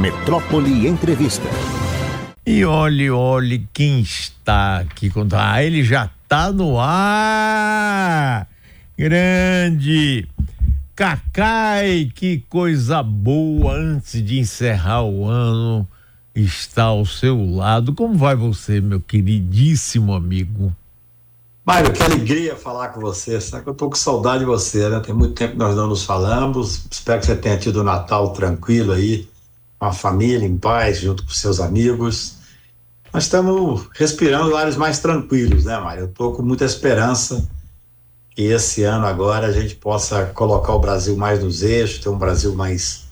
Metrópole Entrevista. E olhe, olhe quem está aqui com. Ah, ele já está no ar! Grande! Cacai, que coisa boa antes de encerrar o ano está ao seu lado. Como vai você, meu queridíssimo amigo? Mário, que alegria falar com você. Sabe que eu tô com saudade de você, né? Tem muito tempo que nós não nos falamos. Espero que você tenha tido o um Natal tranquilo aí, com a família, em paz, junto com seus amigos. Nós estamos respirando ares mais tranquilos, né, Mário? Eu tô com muita esperança que esse ano agora a gente possa colocar o Brasil mais nos eixos, ter um Brasil mais,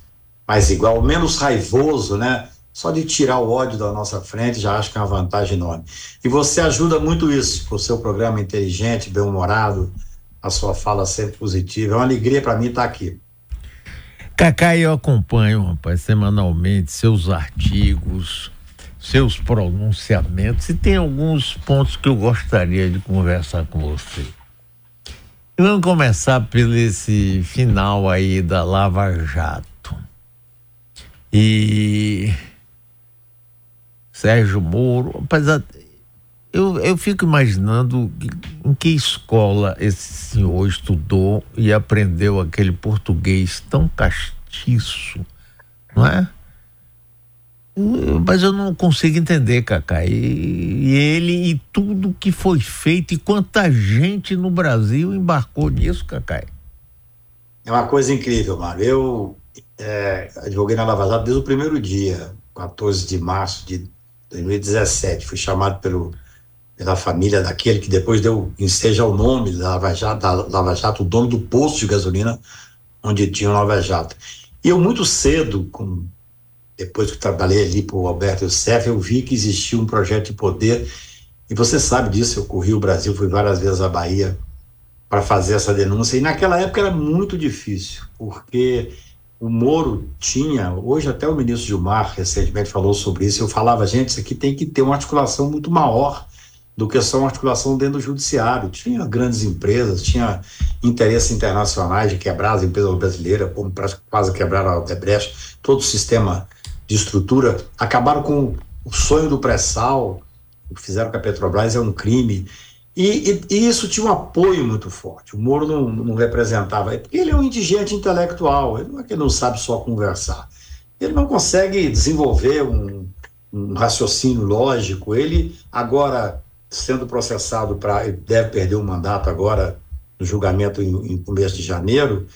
mais igual, menos raivoso, né? Só de tirar o ódio da nossa frente já acho que é uma vantagem enorme. E você ajuda muito isso, com o seu programa inteligente, bem-humorado, a sua fala sempre positiva. É uma alegria para mim estar aqui. Cacá, eu acompanho, rapaz, semanalmente seus artigos, seus pronunciamentos e tem alguns pontos que eu gostaria de conversar com você. Vamos começar pelo esse final aí da Lava Jato. E Sérgio Moro, apesar. Eu, eu fico imaginando em que escola esse senhor estudou e aprendeu aquele português tão castiço, não é? Mas eu não consigo entender, Cacá. E, e, ele e tudo que foi feito e quanta gente no Brasil embarcou nisso, Cacá. É uma coisa incrível, Mário. Eu é, advoguei na Lava Jato desde o primeiro dia, 14 de março de 2017. Fui chamado pelo, pela família daquele que depois deu enseja o nome da Lava, Jato, da Lava Jato, o dono do posto de gasolina onde tinha o Lava Jato. E eu muito cedo, com, depois que trabalhei ali para o Alberto Youssef, eu vi que existia um projeto de poder, e você sabe disso, eu corri o Brasil, fui várias vezes à Bahia para fazer essa denúncia, e naquela época era muito difícil, porque o Moro tinha, hoje até o ministro Gilmar recentemente falou sobre isso, eu falava, gente, isso aqui tem que ter uma articulação muito maior do que só uma articulação dentro do judiciário. Tinha grandes empresas, tinha interesses internacionais de quebrar as empresas brasileiras, como quase quebraram a Odebrecht, todo o sistema de estrutura, acabaram com o sonho do pré-sal, o que fizeram com a Petrobras é um crime, e, e, e, isso tinha um apoio muito forte. O Moro não, não representava, porque ele é um indigente intelectual, ele não é que não sabe só conversar. Ele não consegue desenvolver um, um raciocínio lógico. Ele, agora, sendo processado para. deve perder o mandato agora, no julgamento em, em começo de janeiro.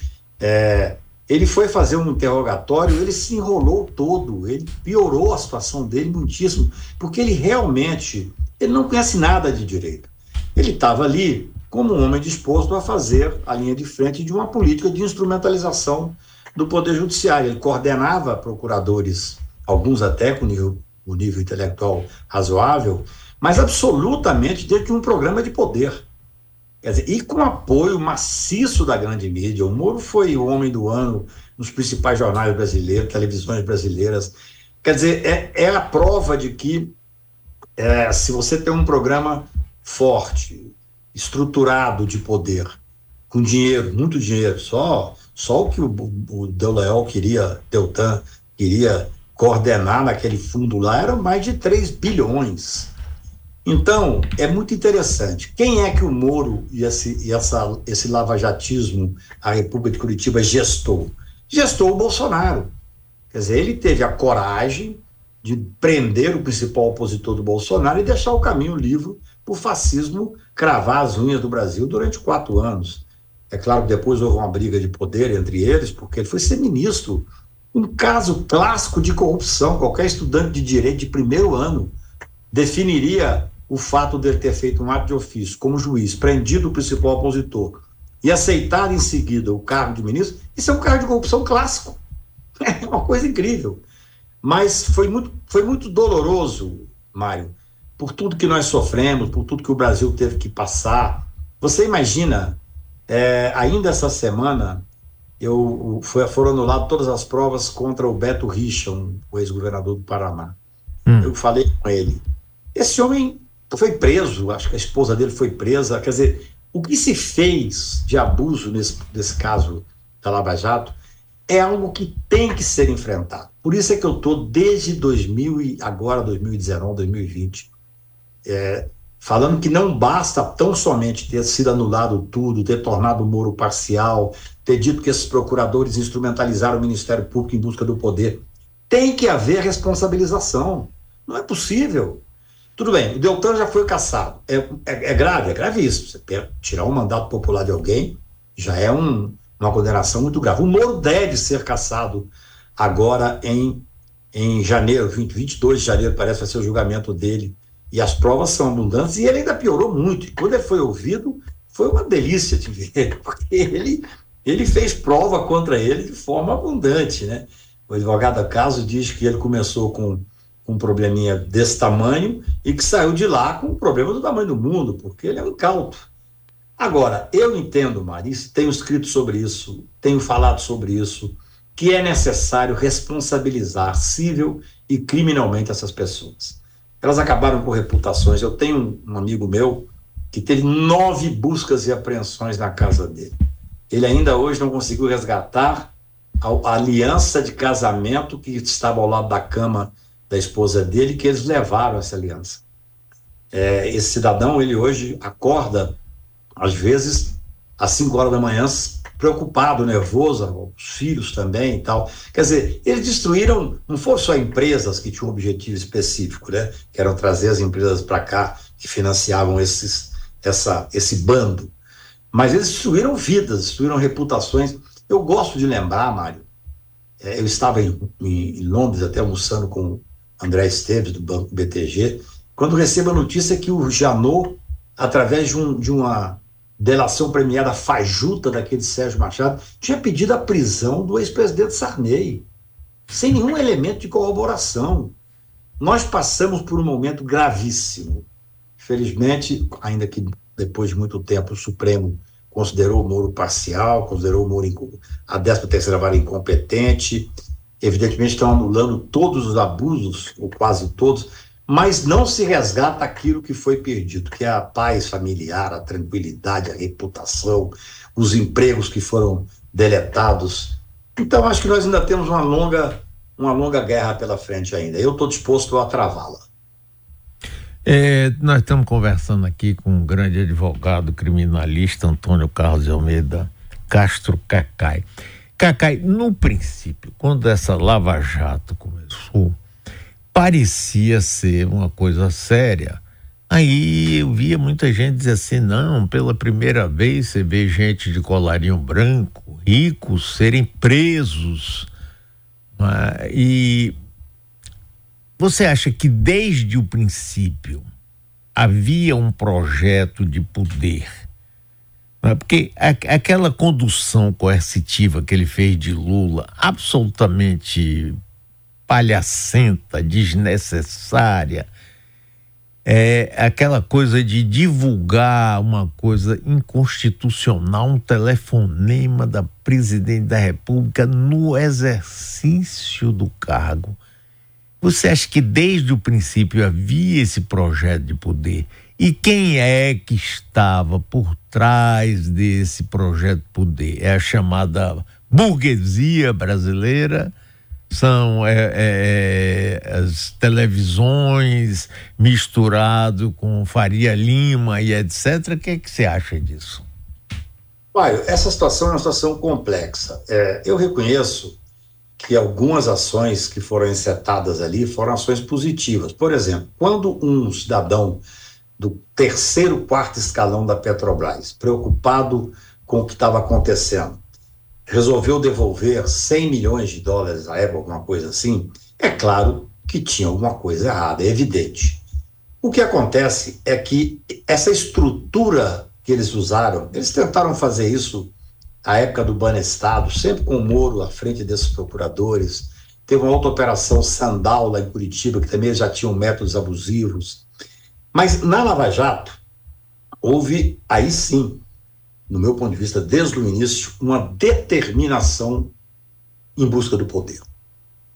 É, ele foi fazer um interrogatório, ele se enrolou todo, ele piorou a situação dele muitíssimo, porque ele realmente ele não conhece nada de direito. Ele estava ali como um homem disposto a fazer a linha de frente de uma política de instrumentalização do Poder Judiciário. Ele coordenava procuradores, alguns até com nível, nível intelectual razoável, mas absolutamente dentro de um programa de poder. Dizer, e com apoio maciço da grande mídia. O Moro foi o homem do ano nos principais jornais brasileiros, televisões brasileiras. Quer dizer, é, é a prova de que é, se você tem um programa forte, estruturado de poder, com dinheiro, muito dinheiro, só só o que o, o Del queria, Deltan queria coordenar naquele fundo lá era mais de 3 bilhões. Então, é muito interessante. Quem é que o Moro e esse, e essa, esse lavajatismo, a República de Curitiba, gestou? Gestou o Bolsonaro. Quer dizer, ele teve a coragem de prender o principal opositor do Bolsonaro e deixar o caminho livre para o fascismo cravar as unhas do Brasil durante quatro anos. É claro que depois houve uma briga de poder entre eles, porque ele foi ser ministro. Um caso clássico de corrupção. Qualquer estudante de direito de primeiro ano definiria o fato dele ter feito um ato de ofício como juiz, prendido o principal opositor e aceitado em seguida o cargo de ministro. Isso é um cargo de corrupção clássico. É uma coisa incrível. Mas foi muito, foi muito doloroso, Mário, por tudo que nós sofremos, por tudo que o Brasil teve que passar. Você imagina, é, ainda essa semana, eu foi, foram anuladas todas as provas contra o Beto Richa, um, o ex-governador do Paraná. Hum. Eu falei com ele. Esse homem foi preso, acho que a esposa dele foi presa. Quer dizer, o que se fez de abuso nesse, nesse caso da Lava Jato é algo que tem que ser enfrentado. Por isso é que eu estou desde 2000 e agora 2019, 2020, é, falando que não basta tão somente ter sido anulado tudo, ter tornado o Moro parcial, ter dito que esses procuradores instrumentalizaram o Ministério Público em busca do poder. Tem que haver responsabilização. Não é possível. Tudo bem, o Deltan já foi caçado. É, é, é grave, é gravíssimo. Você tirar um mandato popular de alguém já é um, uma condenação muito grave. O Moro deve ser caçado agora em, em janeiro, 20, 22 de janeiro, parece vai ser o julgamento dele. E as provas são abundantes e ele ainda piorou muito. E quando ele foi ouvido, foi uma delícia de ver, porque ele, ele fez prova contra ele de forma abundante, né? O advogado caso diz que ele começou com um probleminha desse tamanho e que saiu de lá com um problema do tamanho do mundo, porque ele é um incauto. Agora, eu entendo, Marice, tenho escrito sobre isso, tenho falado sobre isso, que é necessário responsabilizar civil e criminalmente essas pessoas. Elas acabaram com reputações. Eu tenho um amigo meu que teve nove buscas e apreensões na casa dele. Ele ainda hoje não conseguiu resgatar a, aliança de casamento que estava ao lado da cama da esposa dele, que eles levaram essa aliança. É, esse cidadão, ele hoje acorda, às vezes, às 5 horas da manhã, preocupado, nervoso, os filhos também e tal. Quer dizer, eles destruíram, não foram só empresas que tinham um objetivo específico, né? Que eram trazer as empresas para cá que financiavam esses, essa, esse bando. Mas eles destruíram vidas, destruíram reputações. Eu gosto de lembrar, Mário, é, eu estava em, em, Londres até almoçando com André Esteves, do Banco BTG, quando recebo a notícia que o Janot, através de, um, de uma delação premiada fajuta daquele Sérgio Machado, tinha pedido a prisão do ex-presidente Sarney, sem nenhum elemento de corroboração. Nós passamos por um momento gravíssimo. Felizmente, ainda que depois de muito tempo o Supremo considerou o Moro parcial, considerou o Moro a 13 terceira vara incompetente, evidentemente estão anulando todos os abusos, ou quase todos, mas não se resgata aquilo que foi perdido, que é a paz familiar, a tranquilidade, a reputação, os empregos que foram deletados. Então acho que nós ainda temos uma longa, uma longa guerra pela frente ainda. Eu estou disposto a travá-la. É, nós estamos conversando aqui com o grande advogado criminalista Antônio Carlos Almeida Castro Cacai. Cacai, no princípio, quando essa Lava Jato começou, parecia ser uma coisa séria. Aí eu via muita gente dizer assim: não, pela primeira vez você vê gente de colarinho branco, ricos, serem presos. É? E você acha que desde o princípio havia um projeto de poder? Porque aquela condução coercitiva que ele fez de Lula, absolutamente palhacenta, desnecessária, é aquela coisa de divulgar uma coisa inconstitucional, um telefonema da presidente da República no exercício do cargo. Você acha que desde o princípio havia esse projeto de poder? E quem é que estava por trás desse projeto de poder? É a chamada burguesia brasileira, são é, é, é, as televisões misturado com Faria Lima e etc. O que, é que você acha disso? Mário, essa situação é uma situação complexa. É, eu reconheço que algumas ações que foram encetadas ali foram ações positivas. Por exemplo, quando um cidadão do terceiro, quarto escalão da Petrobras, preocupado com o que estava acontecendo, resolveu devolver 100 milhões de dólares à época, alguma coisa assim, é claro que tinha alguma coisa errada, é evidente. O que acontece é que essa estrutura que eles usaram, eles tentaram fazer isso à época do Banestado, sempre com o Moro à frente desses procuradores. Teve uma outra operação Sandal lá em Curitiba, que também já tinham métodos abusivos. Mas na Lava Jato, houve aí sim, no meu ponto de vista, desde o início, uma determinação em busca do poder.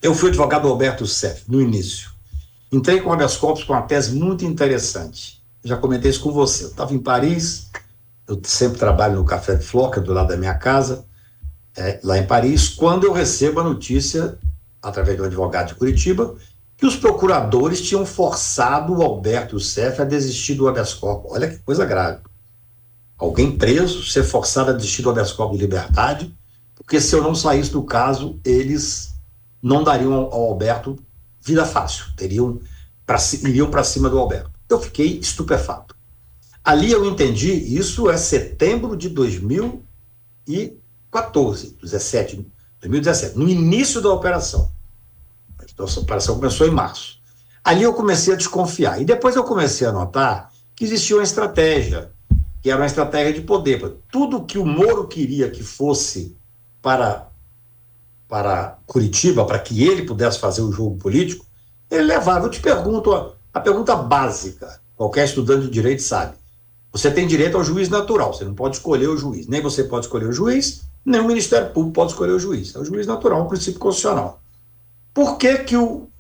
Eu fui advogado Alberto Seff, no início. Entrei com habeas corpus com uma tese muito interessante. Já comentei isso com você. Eu estava em Paris, eu sempre trabalho no Café de é do lado da minha casa. é, lá em Paris, quando eu recebo a notícia, através do advogado de Curitiba, que os procuradores tinham forçado o Alberto Cef a desistir do habeas corpus. Olha que coisa grave. Alguém preso ser forçado a desistir do habeas corpus de liberdade, porque se eu não saísse do caso, eles não dariam ao Alberto vida fácil, teriam pra, iriam para cima do Alberto. Eu fiquei estupefato. Ali eu entendi, isso é setembro de 2014, 17, 2017, no início da operação. Nossa operação começou em março. Ali eu comecei a desconfiar. E depois eu comecei a notar que existia uma estratégia, que era uma estratégia de poder. Tudo que o Moro queria que fosse para, para Curitiba, para que ele pudesse fazer o jogo político, ele levava. Eu te pergunto a, a pergunta básica, qualquer estudante de direito sabe. Você tem direito ao juiz natural, você não pode escolher o juiz. Nem você pode escolher o juiz, nem o Ministério Público pode escolher o juiz. É o juiz natural, um princípio constitucional. Por que, que o,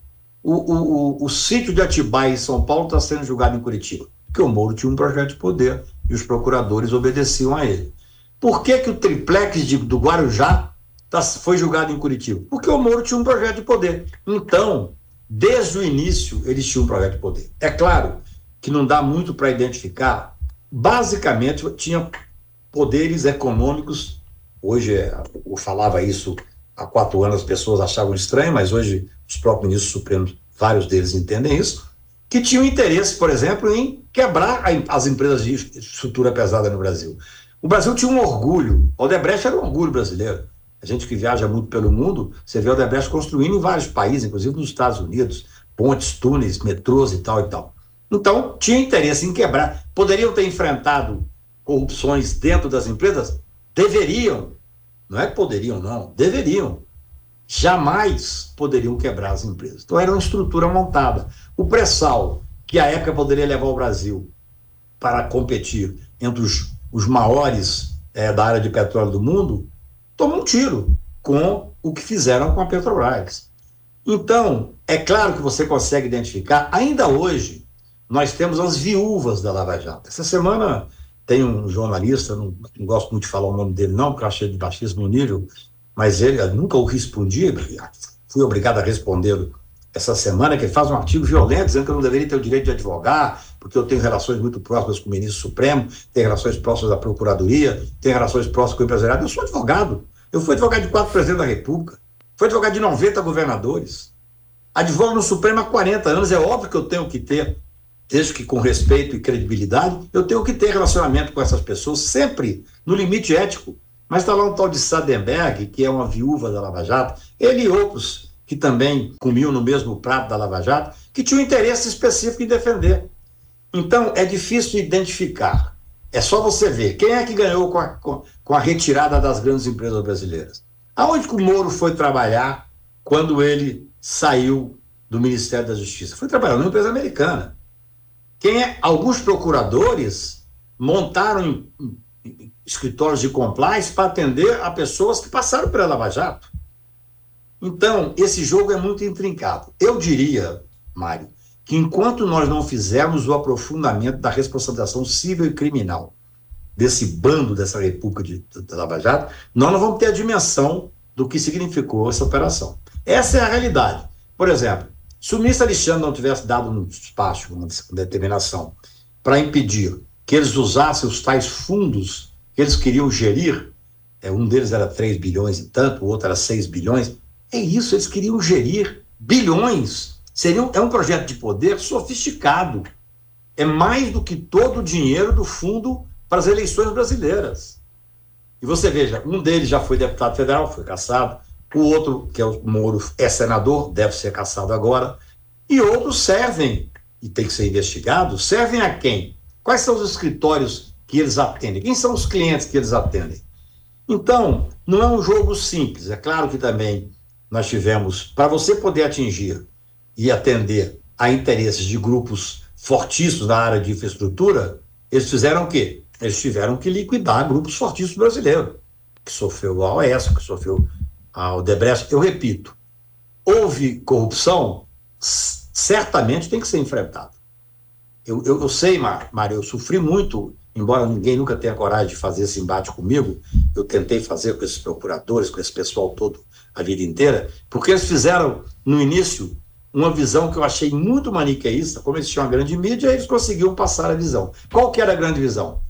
o, o, o, sítio de Atibaia em São Paulo está sendo julgado em Curitiba? Porque o Moro tinha um projeto de poder e os procuradores obedeciam a ele. Por que, que o triplex de, do Guarujá tá, foi julgado em Curitiba? Porque o Moro tinha um projeto de poder. Então, desde o início, eles tinham um projeto de poder. É claro que não dá muito para identificar basicamente tinha poderes econômicos. Hoje, eu falava isso há quatro anos, as pessoas achavam estranho, mas hoje os próprios ministros supremos, vários deles entendem isso, que tinham interesse, por exemplo, em quebrar as empresas de estrutura pesada no Brasil. O Brasil tinha um orgulho, Odebrecht era um orgulho brasileiro. A gente que viaja muito pelo mundo, você vê Odebrecht construindo em vários países, inclusive nos Estados Unidos, pontes, túneis, metrôs e tal e tal. Então, tinha interesse em quebrar. Poderiam ter enfrentado corrupções dentro das empresas? Deveriam. Não é que poderiam, não. Deveriam. Jamais poderiam quebrar as empresas. Então, era uma estrutura montada. O pré-sal, que à época poderia levar o Brasil para competir entre os, os maiores é, da área de petróleo do mundo, tomou um tiro com o que fizeram com a Petrobras. Então, é claro que você consegue identificar, ainda hoje, nós temos as viúvas da Lava Jato. Essa semana tem um jornalista, não, não gosto muito de falar o nome dele, não, porque eu achei de baixíssimo nível, mas ele nunca o respondi, fui obrigado a responder essa semana, que ele faz um artigo violento dizendo que eu não deveria ter o direito de advogar, porque eu tenho relações muito próximas com o ministro Supremo, tenho relações próximas da Procuradoria, tenho relações próximas com o empresariado. Eu sou advogado. Eu fui advogado de quatro presidentes da República, fui advogado de 90 governadores. Advogo no Supremo há 40 anos, é óbvio que eu tenho que ter desde que com respeito e credibilidade, eu tenho que ter relacionamento com essas pessoas sempre no limite ético. Mas está lá um tal de Sadenberg, que é uma viúva da Lava Jato, ele e outros que também comiam no mesmo prato da Lava Jato, que tinham interesse específico em defender. Então, é difícil identificar. É só você ver quem é que ganhou com a, com, a retirada das grandes empresas brasileiras. Aonde que o Moro foi trabalhar quando ele saiu do Ministério da Justiça? Foi trabalhar numa empresa americana. Quem é, alguns procuradores montaram escritórios de compliance para atender a pessoas que passaram pela Lava Jato. Então, esse jogo é muito intrincado. Eu diria, Mário, que enquanto nós não fizermos o aprofundamento da responsabilização civil e criminal desse bando dessa República de, de Lava Jato, nós não vamos ter a dimensão do que significou essa operação. Essa é a realidade. Por exemplo, se o ministro Alexandre não tivesse dado um despacho, uma determinação, para impedir que eles usassem os tais fundos que eles queriam gerir, é, um deles era 3 bilhões e tanto, o outro era 6 bilhões, é isso, eles queriam gerir bilhões. Seria, é um projeto de poder sofisticado. É mais do que todo o dinheiro do fundo para as eleições brasileiras. E você veja, um deles já foi deputado federal, foi caçado, o outro, que é o Moro, é senador, deve ser caçado agora, e outros servem, e tem que ser investigado, servem a quem? Quais são os escritórios que eles atendem? Quem são os clientes que eles atendem? Então, não é um jogo simples. É claro que também nós tivemos, para você poder atingir e atender a interesses de grupos fortíssimos na área de infraestrutura, eles fizeram o quê? Eles tiveram que liquidar grupos fortíssimos brasileiros, que sofreu a OES, que sofreu ao Debrecht, eu repito, houve corrupção, certamente tem que ser enfrentado. Eu, eu, eu sei, Mário, eu sofri muito embora ninguém nunca tenha coragem de fazer esse embate comigo, eu tentei fazer com esses procuradores, com esse pessoal todo a vida inteira, porque eles fizeram, no início, uma visão que eu achei muito maniqueísta, como eles tinham a grande mídia, eles conseguiam passar a visão. Qual que era a grande visão?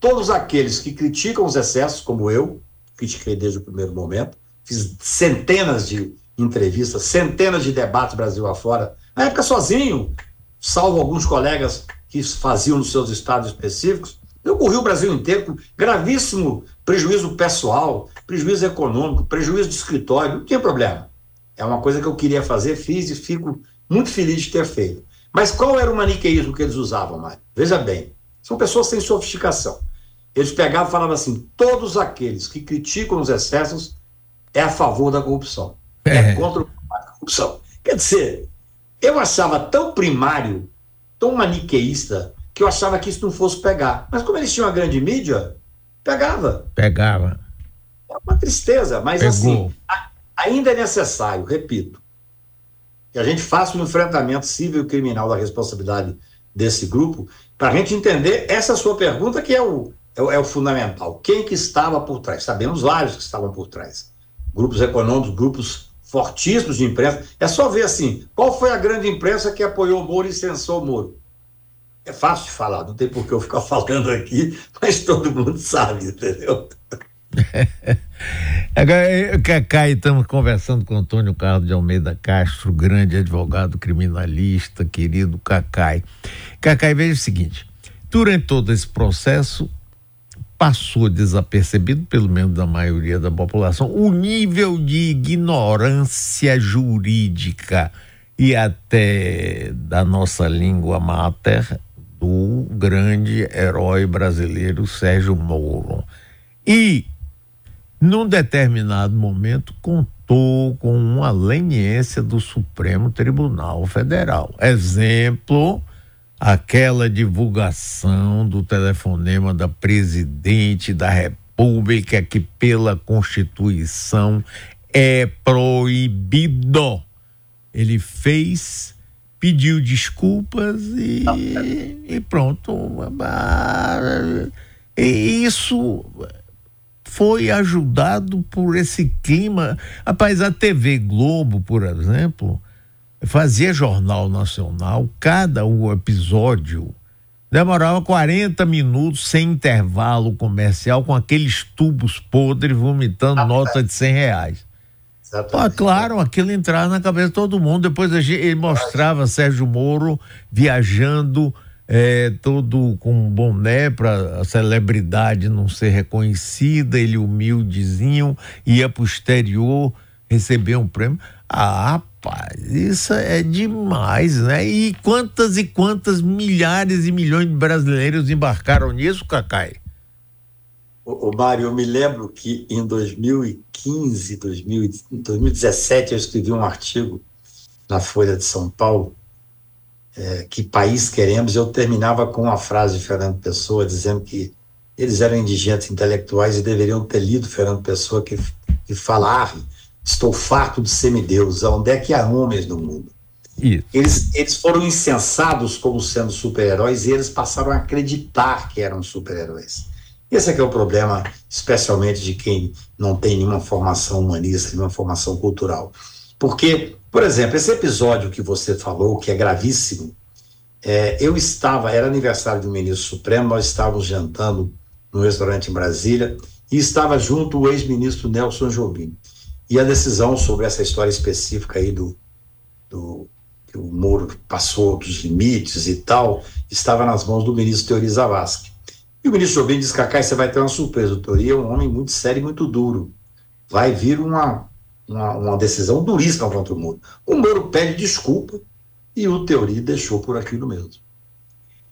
Todos aqueles que criticam os excessos, como eu, critiquei desde o primeiro momento, fiz centenas de entrevistas, centenas de debates Brasil afora, na época sozinho, salvo alguns colegas que faziam nos seus estados específicos, eu corri o Brasil inteiro com gravíssimo prejuízo pessoal, prejuízo econômico, prejuízo de escritório, não tinha problema. É uma coisa que eu queria fazer, fiz e fico muito feliz de ter feito. Mas qual era o maniqueísmo que eles usavam, Mário? Veja bem, são pessoas sem sofisticação. Eles pegavam e falavam assim: todos aqueles que criticam os excessos é a favor da corrupção, é, é contra a corrupção. Quer dizer, eu achava tão primário, tão maniqueísta, que eu achava que isso não fosse pegar. Mas como eles tinham uma grande mídia, pegava. Pegava. É uma tristeza, mas Pegou. assim, ainda é necessário, repito, que a gente faça um enfrentamento civil e criminal da responsabilidade desse grupo, para a gente entender essa sua pergunta, que é o, é é o, fundamental. Quem que estava por trás? Sabemos vários que estavam por trás. Grupos econômicos, grupos fortíssimos de imprensa. É só ver assim, qual foi a grande imprensa que apoiou o Moro e censou o Moro? É fácil de falar, não tem por que eu ficar falando aqui, mas todo mundo sabe, entendeu? Agora, Cacai, estamos conversando com Antônio Carlos de Almeida Castro, grande advogado criminalista, querido Cacai. Cacai, veja o seguinte: durante todo esse processo, passou desapercebido, pelo menos da maioria da população, o nível de ignorância jurídica e até da nossa língua mater do grande herói brasileiro Sérgio Moro. E, num determinado momento, contou com uma leniência do Supremo Tribunal Federal. Exemplo, aquela divulgação do telefonema da presidente da República, que pela Constituição é proibido. Ele fez pediu desculpas e, e pronto. E isso foi ajudado por esse clima. Rapaz, a TV Globo, por exemplo, fazia jornal nacional, cada um episódio demorava 40 minutos sem intervalo comercial, com aqueles tubos podres vomitando ah, nota de 100 reais. Ah, claro, aquilo entrava na cabeça de todo mundo. Depois ele mostrava Sérgio Moro viajando é, todo com boné para a celebridade não ser reconhecida, ele humildezinho, ia para o exterior receber um prêmio. Ah, rapaz, isso é demais, né? E quantas e quantas milhares e milhões de brasileiros embarcaram nisso, Cacai? O Mário, eu me lembro que em 2015, 2000, 2017, eu escrevi um artigo na Folha de São Paulo, é, Que País Queremos, eu terminava com uma frase de Fernando Pessoa dizendo que eles eram indigentes intelectuais e deveriam ter lido Fernando Pessoa que, que estou farto de semideus, onde é que há homens no mundo? Eles, eles foram incensados como sendo super-heróis e eles passaram a acreditar que eram super-heróis. Esse é que é o problema, especialmente de quem não tem nenhuma formação humanista, nenhuma formação cultural. Porque, por exemplo, esse episódio que você falou, que é gravíssimo, é, eu estava, era aniversário do ministro Supremo, nós estávamos jantando no restaurante em Brasília, e estava junto o ex-ministro Nelson Jobim. E a decisão sobre essa história específica aí do, do que o Moro passou dos limites e tal, estava nas mãos do ministro Teori Zavascki. E o ministro Jobim disse, Cacai, você vai ter uma surpresa. O Tori é um homem muito sério e muito duro. Vai vir uma, uma, uma, decisão duríssima contra o Moro. O Moro pede desculpa e o Teori deixou por aquilo mesmo.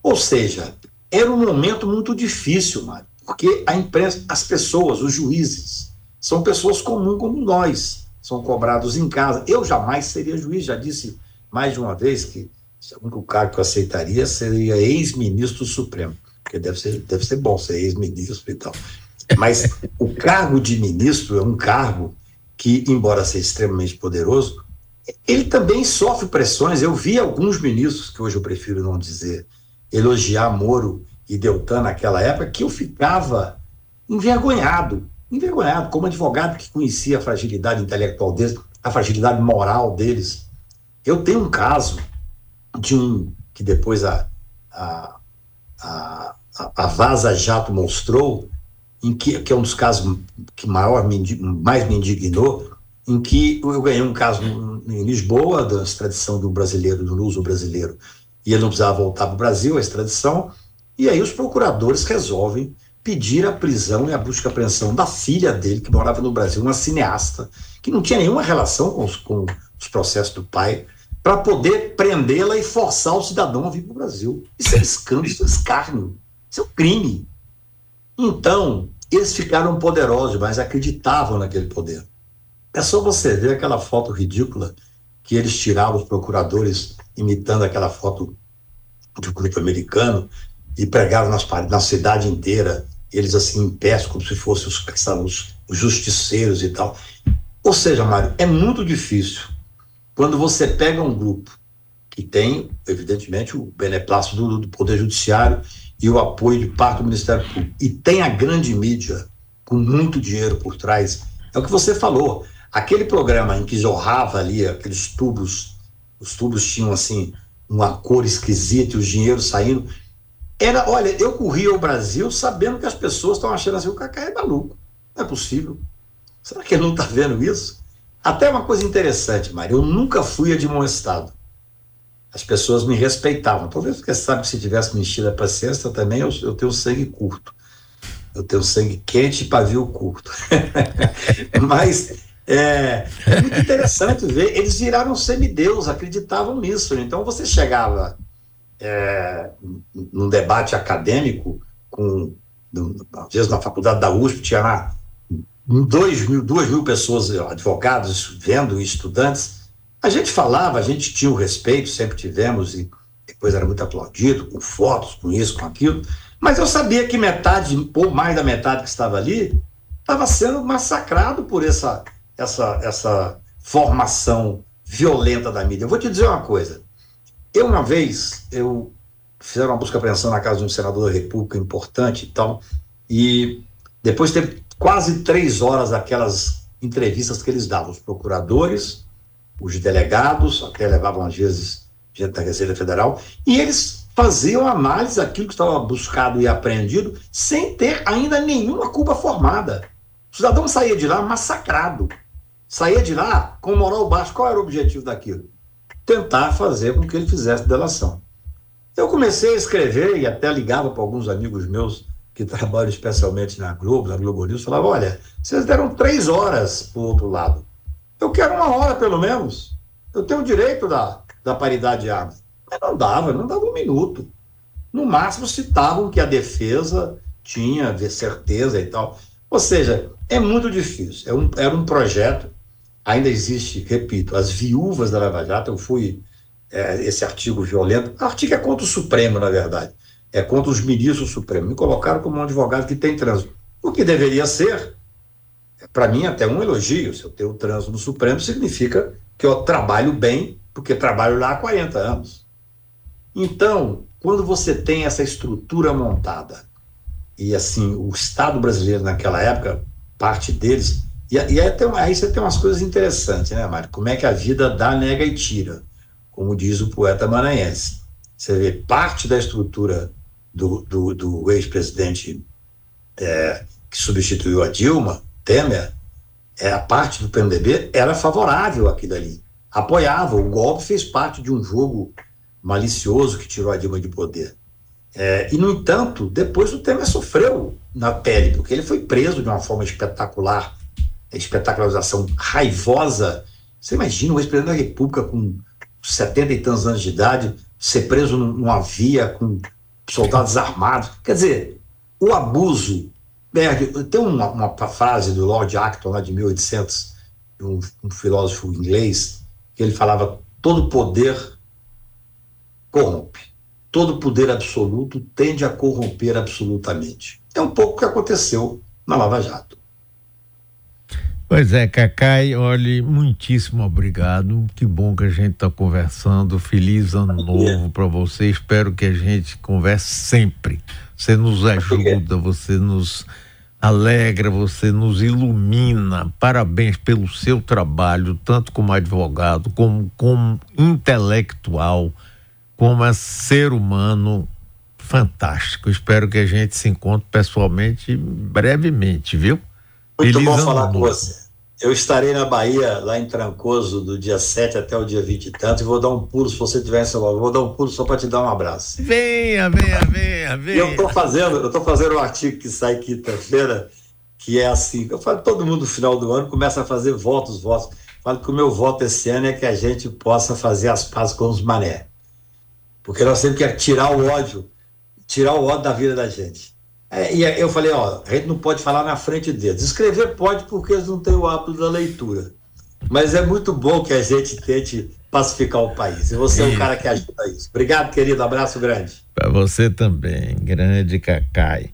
Ou seja, era um momento muito difícil, Mário, porque a imprensa, as pessoas, os juízes, são pessoas comuns como nós, são cobrados em casa. Eu jamais seria juiz, já disse mais de uma vez que o único cargo que eu aceitaria seria ex-ministro supremo porque deve ser, deve ser bom ser ex-ministro e tal. Mas o cargo de ministro é um cargo que, embora seja extremamente poderoso, ele também sofre pressões. Eu vi alguns ministros, que hoje eu prefiro não dizer, elogiar Moro e Deltan naquela época que eu ficava envergonhado, envergonhado, como advogado que conhecia a fragilidade intelectual deles, a fragilidade moral deles. Eu tenho um caso de um que depois a, a, a, a Vaza Jato mostrou, em que, que é um dos casos que maior me, mais me indignou, em que eu ganhei um caso em Lisboa, da extradição do brasileiro, do luso brasileiro, e ele não precisava voltar para o Brasil, a extradição, e aí os procuradores resolvem pedir a prisão e a busca e apreensão da filha dele, que morava no Brasil, uma cineasta, que não tinha nenhuma relação com os, com os processos do pai, para poder prendê-la e forçar o cidadão a vir para o Brasil. Isso é escândalo, isso é escárnio, isso é um crime. Então, eles ficaram poderosos, mas acreditavam naquele poder. É só você ver aquela foto ridícula que eles tiravam, os procuradores, imitando aquela foto do grupo americano, e pregavam nas, na cidade inteira, eles assim em pé, como se fossem os, os, os justiceiros e tal. Ou seja, Mário, é muito difícil quando você pega um grupo que tem, evidentemente, o beneplácito do, do Poder Judiciário e o apoio de parte do Ministério Público, e tem a grande mídia com muito dinheiro por trás, é o que você falou. Aquele programa em que jorrava ali aqueles tubos, os tubos tinham assim uma cor esquisita e o dinheiro saindo. Era, olha, eu corria o Brasil sabendo que as pessoas estão achando assim, o Cacá é maluco. Não é possível. Será que ele não está vendo isso? Até uma coisa interessante, Mário, eu nunca fui admoestado. As pessoas me respeitavam. Talvez porque sabe que se tivesse me a paciência também, eu, eu tenho sangue curto. Eu tenho sangue quente e pavio curto. Mas é, é, muito interessante ver, eles viraram semideus, acreditavam nisso. Então você chegava é, num debate acadêmico, com, às vezes na faculdade da USP, tinha lá dois mil, duas mil pessoas, advogados, vendo estudantes. A gente falava, a gente tinha o respeito, sempre tivemos, e depois era muito aplaudido, com fotos, com isso, com aquilo. Mas eu sabia que metade, ou mais da metade que estava ali, estava sendo massacrado por essa essa, essa formação violenta da mídia. Eu vou te dizer uma coisa. Eu, uma vez, eu fizeram uma busca apreensão na casa de um senador da República importante e tal, e depois teve quase três horas aquelas entrevistas que eles davam, os procuradores, os delegados, até levavam às vezes gente da Receita Federal, e eles faziam análise daquilo que estava buscado e apreendido sem ter ainda nenhuma culpa formada. O cidadão saía de lá massacrado, saía de lá com moral baixo. Qual era o objetivo daquilo? Tentar fazer com que ele fizesse delação. Eu comecei a escrever e até ligava para alguns amigos meus que trabalham especialmente na Globo, na Globo News, falava: olha, vocês deram três horas para o outro lado. Eu quero uma hora pelo menos. Eu tenho o direito da, da paridade de armas. Mas não dava, não dava um minuto. No máximo citavam que a defesa tinha certeza e tal. Ou seja, é muito difícil. É um, era um projeto ainda existe, repito, as viúvas da Lava Jato, eu fui, é, esse artigo violento, o artigo é contra o Supremo, na verdade, é contra os ministros do Supremo, me colocaram como um advogado que tem trânsito, o que deveria ser, para mim, até um elogio, se eu tenho trânsito no Supremo, significa que eu trabalho bem, porque trabalho lá há 40 anos. Então, quando você tem essa estrutura montada, e assim, o Estado brasileiro naquela época, parte deles, e, e aí, tem, aí você tem umas coisas interessantes, né, Mário? Como é que a vida dá, nega e tira, como diz o poeta maranhense. Você vê parte da estrutura do, do, do ex-presidente é, que substituiu a Dilma, Temer, é, a parte do PMDB era favorável àquilo ali, apoiava. O golpe fez parte de um jogo malicioso que tirou a Dilma de poder. É, e, no entanto, depois o Temer sofreu na pele, porque ele foi preso de uma forma espetacular espetacularização raivosa. Você imagina o ex-presidente da República com 70 e tantos anos de idade ser preso numa via com soldados armados. Quer dizer, o abuso perde. Tem uma, uma frase do Lord Acton, lá de 1800, um, um filósofo inglês, que ele falava: todo poder corrompe. Todo poder absoluto tende a corromper absolutamente. É um pouco o que aconteceu na Lava Jato. Pois é, Cacai, olhe, muitíssimo obrigado. Que bom que a gente está conversando. Feliz ano novo para você. Espero que a gente converse sempre. Você nos ajuda, você nos alegra, você nos ilumina. Parabéns pelo seu trabalho, tanto como advogado, como como intelectual, como ser humano. Fantástico. Espero que a gente se encontre pessoalmente brevemente, viu? Muito Feliz bom falar com você. Eu estarei na Bahia, lá em Trancoso, do dia 7 até o dia 20 e tanto, e vou dar um pulo, se você estiver em São Paulo, vou dar um pulo só para te dar um abraço. Venha, venha, venha, venha. E eu estou fazendo, eu tô fazendo um artigo que sai quinta-feira, que é assim, eu falo todo mundo no final do ano começa a fazer votos, votos. Falo que o meu voto esse ano é que a gente possa fazer as pazes com os mané. Porque nós temos que tirar o ódio, tirar o ódio da vida da gente. É, e eu falei, ó, a gente não pode falar na frente deles. Escrever pode porque eles não têm o hábito da leitura. Mas é muito bom que a gente tente pacificar o país. E você é um cara que ajuda isso. Obrigado, querido. Abraço grande. Para você também, grande Cacai.